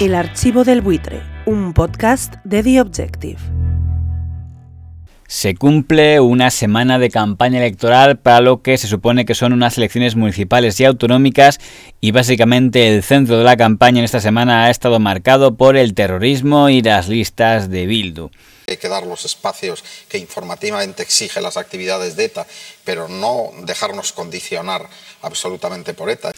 El Archivo del Buitre, un podcast de The Objective. Se cumple una semana de campaña electoral para lo que se supone que son unas elecciones municipales y autonómicas y básicamente el centro de la campaña en esta semana ha estado marcado por el terrorismo y las listas de Bildu. Hay que dar los espacios que informativamente exige las actividades de ETA, pero no dejarnos condicionar absolutamente por ETA.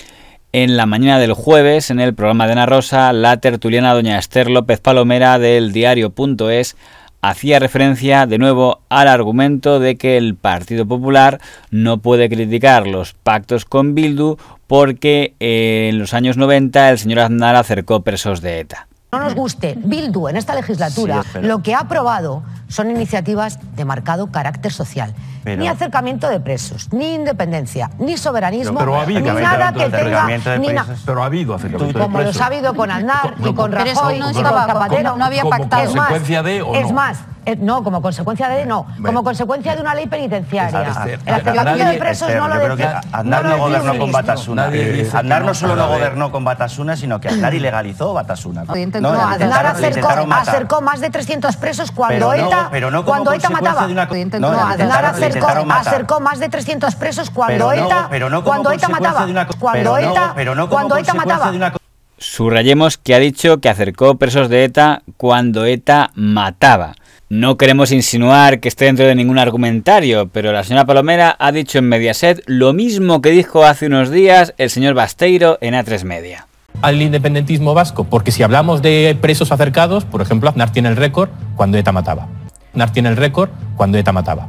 En la mañana del jueves, en el programa de Ana Rosa, la tertuliana doña Esther López Palomera del diario.es hacía referencia de nuevo al argumento de que el Partido Popular no puede criticar los pactos con Bildu porque en los años 90 el señor Aznar acercó presos de ETA. No nos guste, Bildu en esta legislatura lo que ha aprobado son iniciativas de marcado carácter social ni acercamiento de presos, ni independencia, ni soberanismo, pero, ha habido ni nada que tenga... Ni pero ha habido acercamiento de Como presos. los ha habido con Aznar y con Rajoy no y con estaba- Zapatero. no había Es pactado. más, ¿Consecuencia de o Es más, eh, no, como consecuencia de no, como consecuencia de una ley penitenciaria. Esther, El acercamiento de presos Esther, no lo yo creo que decide- Aznar no gobernó con un Batasuna. Eh, Aznar no solo no gobernó con Batasuna, sino que Aznar ilegalizó Batasuna. Intentó- No, Aznar acercó, más de 300 presos cuando Pero no- ETA, pero no como cuando ETA consecuencia mataba. de una- Lo intentó- no, Aznar acercó, acercó más de 300 presos cuando Pero no- ETA, pero no como cuando ETA mataba. una- Cuando ETA, pero no como cuando ETA mataba. una- Subrayemos que ha dicho que acercó presos de ETA cuando ETA mataba. No queremos insinuar que esté dentro de ningún argumentario, pero la señora Palomera ha dicho en Mediaset lo mismo que dijo hace unos días el señor Basteiro en A3 Media. al independentismo vasco, porque si hablamos de presos acercados, por ejemplo, Aznar tiene el récord cuando ETA mataba. Aznar tiene el récord cuando ETA mataba.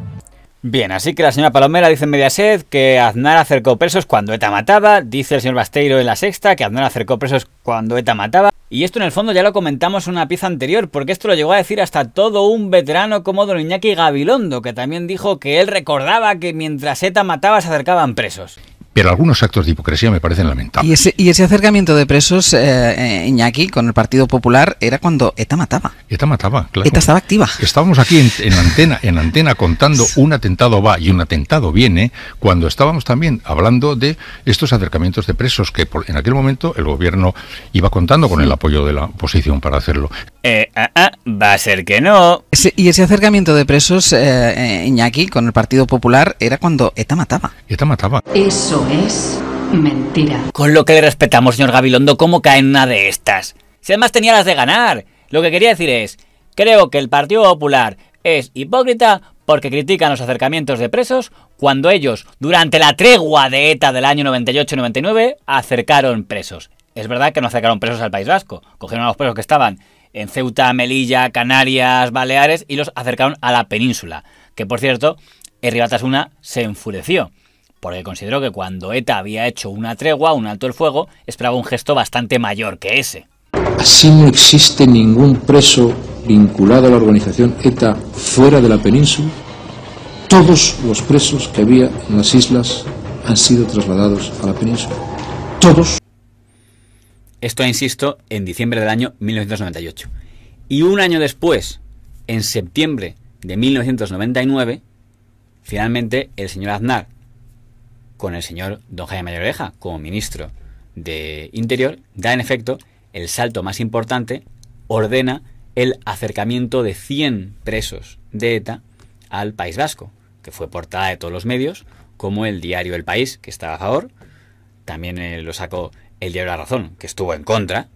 Bien, así que la señora Palomera dice en Mediaset que Aznar acercó presos cuando ETA mataba, dice el señor Basteiro en la sexta que Aznar acercó presos cuando ETA mataba, y esto en el fondo ya lo comentamos en una pieza anterior, porque esto lo llegó a decir hasta todo un veterano como don Iñaki Gabilondo, que también dijo que él recordaba que mientras ETA mataba se acercaban presos. Pero algunos actos de hipocresía me parecen lamentables. Y ese, y ese acercamiento de presos, eh, eh, Iñaki, con el Partido Popular, era cuando ETA mataba. ETA mataba, claro. ETA estaba activa. Estábamos aquí en, en antena, en antena contando un atentado va y un atentado viene, cuando estábamos también hablando de estos acercamientos de presos que por- en aquel momento el gobierno iba contando con el apoyo de la oposición para hacerlo. Eh, ah, ah, va a ser que no. Ese- y ese acercamiento de presos, eh, eh, Iñaki, con el Partido Popular, era cuando ETA mataba. ETA mataba. Eso es mentira. Con lo que le respetamos, señor Gabilondo, ¿cómo cae en una de estas? Si además tenía las de ganar. Lo que quería decir es, creo que el Partido Popular es hipócrita porque critican los acercamientos de presos cuando ellos, durante la tregua de ETA del año 98-99, acercaron presos. Es verdad que no acercaron presos al País Vasco. Cogieron a los presos que estaban en Ceuta, Melilla, Canarias, Baleares y los acercaron a la península. Que por cierto, Herri Batasuna se enfureció porque consideró que cuando ETA había hecho una tregua, un alto el fuego, esperaba un gesto bastante mayor que ese. Así no existe ningún preso vinculado a la organización ETA fuera de la península. Todos los presos que había en las islas han sido trasladados a la península. Todos. Esto, insisto, en diciembre del año 1998. Y un año después, en septiembre de 1999, finalmente el señor Aznar, con el señor don Jaime Mayor Oreja como ministro de Interior, da en efecto el salto más importante, ordena el acercamiento de 100 presos de ETA al País Vasco, que fue portada de todos los medios, como el diario El País, que estaba a favor, también eh, lo sacó el diario La Razón, que estuvo en contra,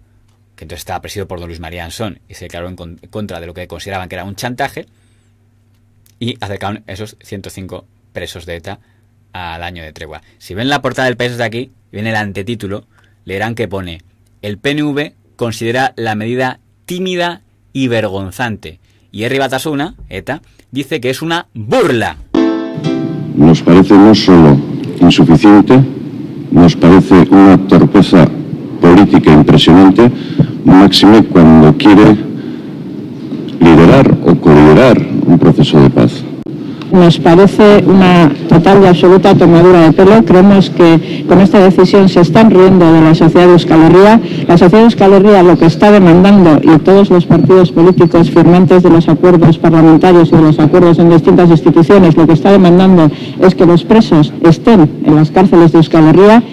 que entonces estaba presidido por don Luis María Ansón y se declaró en con- contra de lo que consideraban que era un chantaje, y acercaron esos 105 presos de ETA al año de tregua. Si ven la portada del país desde aquí, ven el antetítulo, leerán que pone, el PNV considera la medida tímida y vergonzante, y Herri Batasuna, ETA, dice que es una burla. Nos parece no solo insuficiente, nos parece una torpeza política impresionante, máxime cuando quiere liderar o coliderar un proceso de paz. Nos parece una total y absoluta tomadura de pelo. Creemos que con esta decisión se están riendo de la sociedad de Euskal Herria. La sociedad de Euskal Herria lo que está demandando, y todos los partidos políticos firmantes de los acuerdos parlamentarios y de los acuerdos en distintas instituciones, lo que está demandando es que los presos estén en las cárceles de Euskal Herria.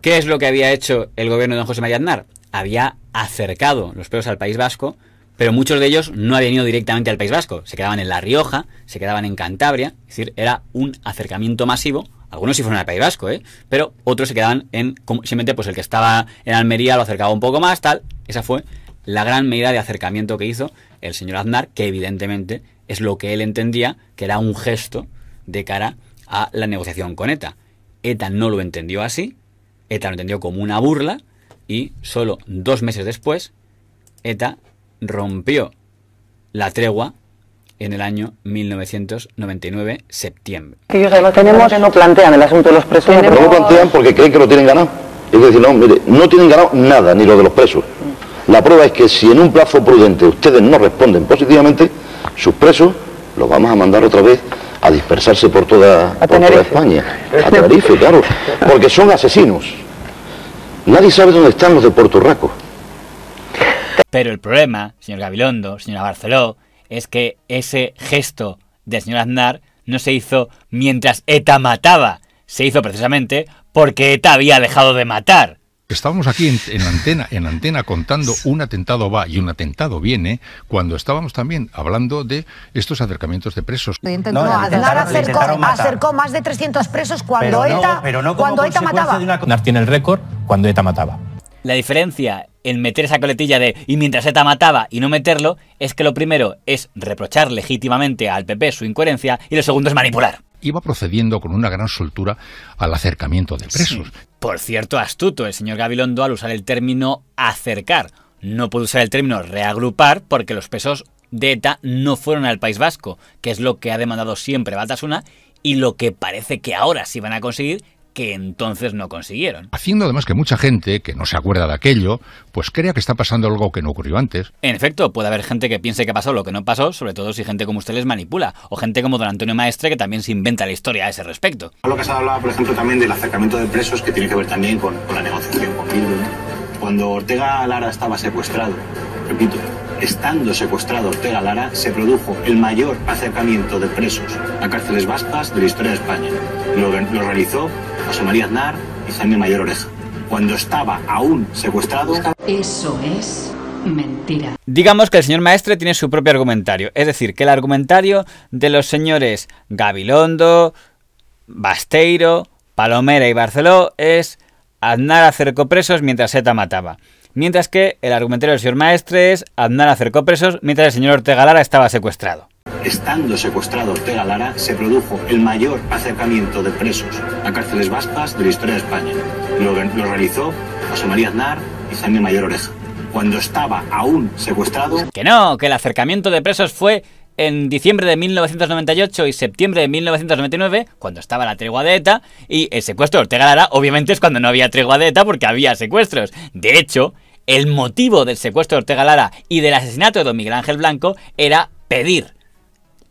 ¿Qué es lo que había hecho el gobierno de don José María Aznar? había acercado los presos al País Vasco, pero muchos de ellos no habían ido directamente al País Vasco, se quedaban en La Rioja, se quedaban en Cantabria, es decir, era un acercamiento masivo. Algunos sí fueron al País Vasco, ¿eh? pero otros se quedaban en simplemente pues el que estaba en Almería lo acercaba un poco más, tal. Esa fue la gran medida de acercamiento que hizo el señor Aznar, que evidentemente es lo que él entendía que era un gesto de cara a la negociación con ETA. ETA no lo entendió así, ETA lo entendió como una burla y solo dos meses después ETA rompió la tregua en el año 1999, septiembre. Ellos además tenemos que no plantean el asunto de los presos. No lo plantean porque creen que lo tienen ganado. Es decir, no, mire, no tienen ganado nada, ni lo de los presos. La prueba es que si en un plazo prudente ustedes no responden positivamente, sus presos los vamos a mandar otra vez a dispersarse por toda, por toda España. A Tenerife, claro. Porque son asesinos. Nadie sabe dónde están los de Puerto Rico. Pero el problema, señor Gabilondo, señora Barceló, es que ese gesto del señor Aznar no se hizo mientras ETA mataba, se hizo precisamente porque ETA había dejado de matar. Estábamos aquí en, en, antena, en antena contando un atentado va y un atentado viene, cuando estábamos también hablando de estos acercamientos de presos. No, Aznar acercó, acercó, más de 300 presos cuando pero ETA, no, pero no cuando ETA mataba. Una... Tiene el récord cuando ETA mataba. La diferencia en meter esa coletilla de y mientras ETA mataba y no meterlo es que lo primero es reprochar legítimamente al PP su incoherencia y lo segundo es manipular iba procediendo con una gran soltura al acercamiento de presos. Sí. Por cierto, astuto el señor Gabilondo al usar el término acercar. No puede usar el término reagrupar porque los presos de ETA no fueron al País Vasco, que es lo que ha demandado siempre Batasuna y lo que parece que ahora sí van a conseguir que entonces no consiguieron. Haciendo además que mucha gente, que no se acuerda de aquello, pues crea que está pasando algo que no ocurrió antes. En efecto, puede haber gente que piense que pasó lo que no pasó, sobre todo si gente como usted les manipula, o gente como don Antonio Maestre que también se inventa la historia a ese respecto. Lo que se hablaba, por ejemplo, también del acercamiento de presos, que tiene que ver también con, con la negociación con Bildu. Cuando Ortega Lara estaba secuestrado, repito, estando secuestrado Ortega Lara, se produjo el mayor acercamiento de presos a cárceles vascas de la historia de España. Lo, lo realizó José María Aznar y Jaime Mayor Oreja. Cuando estaba aún secuestrado... Eso es mentira. Digamos que el señor Maestre tiene su propio argumentario. Es decir, que el argumentario de los señores Gabilondo, Basteiro, Palomera y Barceló es Aznar acercó presos mientras ETA mataba. Mientras que el argumentario del señor Maestre es Aznar acercó presos mientras el señor Ortega Lara estaba secuestrado. Estando secuestrado Ortega Lara, se produjo el mayor acercamiento de presos a cárceles vascas de la historia de España. Lo, realizó José María Aznar y Jaime Mayor Oreja. Cuando estaba aún secuestrado... Que no, que el acercamiento de presos fue en diciembre de 1998 y septiembre de 1999, cuando estaba la tregua de ETA, y el secuestro de Ortega Lara, obviamente es cuando no había tregua de ETA porque había secuestros. De hecho, el motivo del secuestro de Ortega Lara y del asesinato de don Miguel Ángel Blanco era pedir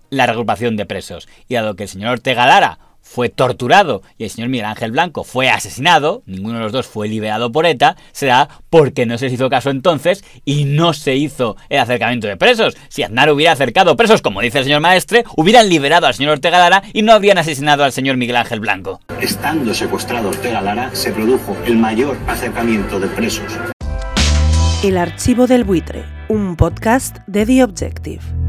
la reagrupación de presos. Y dado que el señor Ortega Lara fue torturado y el señor Miguel Ángel Blanco fue asesinado, ninguno de los dos fue liberado por ETA, será porque no se les hizo caso entonces y no se hizo el acercamiento de presos. Si Aznar hubiera acercado presos, como dice el señor Maestre, hubieran liberado al señor Ortega Lara y no habrían asesinado al señor Miguel Ángel Blanco. Estando secuestrado Ortega Lara, se produjo el mayor acercamiento de presos. El archivo del buitre, un podcast de The Objective.